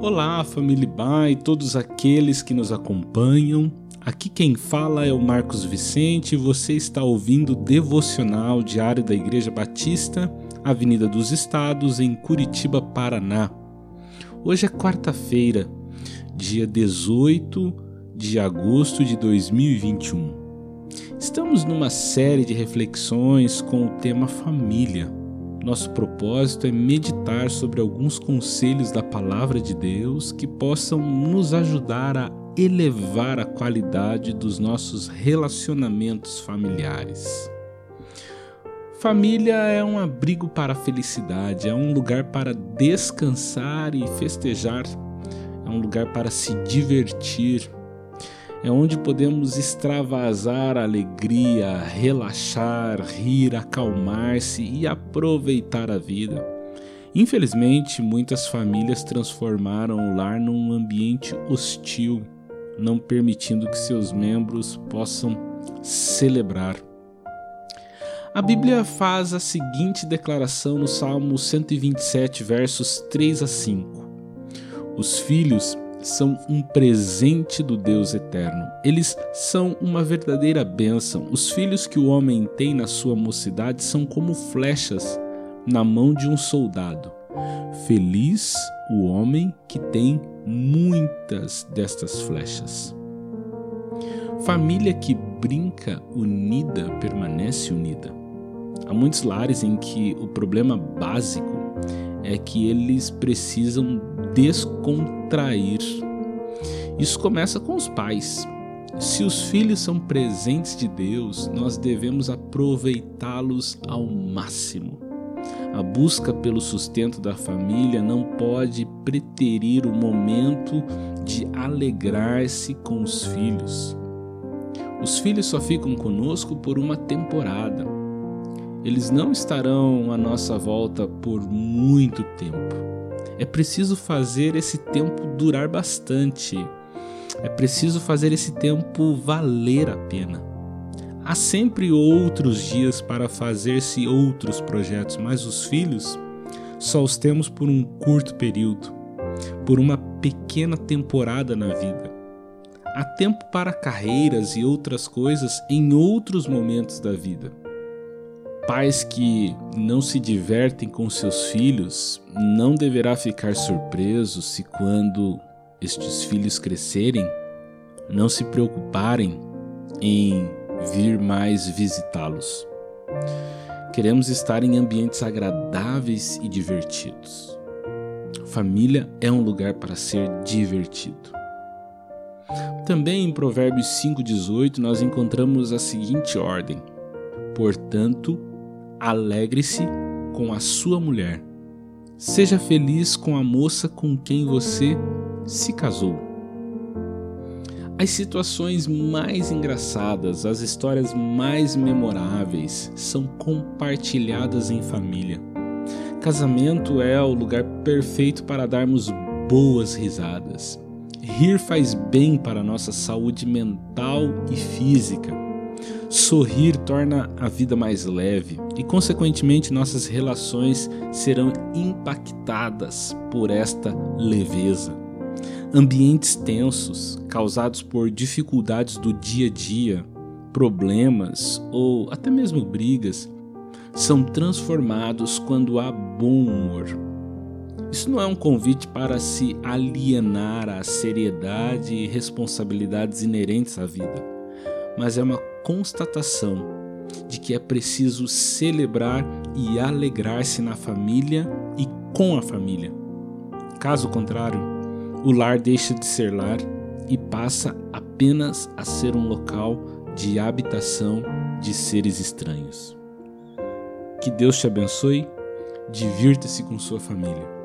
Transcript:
Olá, família Ba e todos aqueles que nos acompanham. Aqui quem fala é o Marcos Vicente e você está ouvindo o devocional diário da Igreja Batista, Avenida dos Estados, em Curitiba, Paraná. Hoje é quarta-feira, dia 18 de agosto de 2021. Estamos numa série de reflexões com o tema família. Nosso propósito é meditar sobre alguns conselhos da Palavra de Deus que possam nos ajudar a elevar a qualidade dos nossos relacionamentos familiares. Família é um abrigo para a felicidade, é um lugar para descansar e festejar, é um lugar para se divertir, é onde podemos extravasar a alegria, relaxar, rir, acalmar-se e aproveitar a vida. Infelizmente, muitas famílias transformaram o lar num ambiente hostil, não permitindo que seus membros possam celebrar. A Bíblia faz a seguinte declaração no Salmo 127, versos 3 a 5: Os filhos são um presente do Deus eterno. Eles são uma verdadeira bênção. Os filhos que o homem tem na sua mocidade são como flechas na mão de um soldado. Feliz o homem que tem muitas destas flechas. Família que brinca unida permanece unida. Há muitos lares em que o problema básico é que eles precisam descontrair. Isso começa com os pais. Se os filhos são presentes de Deus, nós devemos aproveitá-los ao máximo. A busca pelo sustento da família não pode preterir o momento de alegrar-se com os filhos. Os filhos só ficam conosco por uma temporada. Eles não estarão à nossa volta por muito tempo. É preciso fazer esse tempo durar bastante. É preciso fazer esse tempo valer a pena. Há sempre outros dias para fazer-se outros projetos, mas os filhos só os temos por um curto período, por uma pequena temporada na vida. Há tempo para carreiras e outras coisas em outros momentos da vida. Pais que não se divertem com seus filhos não deverá ficar surpreso se quando estes filhos crescerem não se preocuparem em vir mais visitá-los. Queremos estar em ambientes agradáveis e divertidos. Família é um lugar para ser divertido. Também em Provérbios 5,18 nós encontramos a seguinte ordem: Portanto, Alegre-se com a sua mulher. Seja feliz com a moça com quem você se casou. As situações mais engraçadas, as histórias mais memoráveis são compartilhadas em família. Casamento é o lugar perfeito para darmos boas risadas. Rir faz bem para a nossa saúde mental e física. Sorrir torna a vida mais leve e, consequentemente, nossas relações serão impactadas por esta leveza. Ambientes tensos, causados por dificuldades do dia a dia, problemas ou até mesmo brigas, são transformados quando há bom humor. Isso não é um convite para se alienar à seriedade e responsabilidades inerentes à vida, mas é uma constatação de que é preciso celebrar e alegrar-se na família e com a família. Caso contrário, o lar deixa de ser lar e passa apenas a ser um local de habitação de seres estranhos. Que Deus te abençoe, divirta-se com sua família.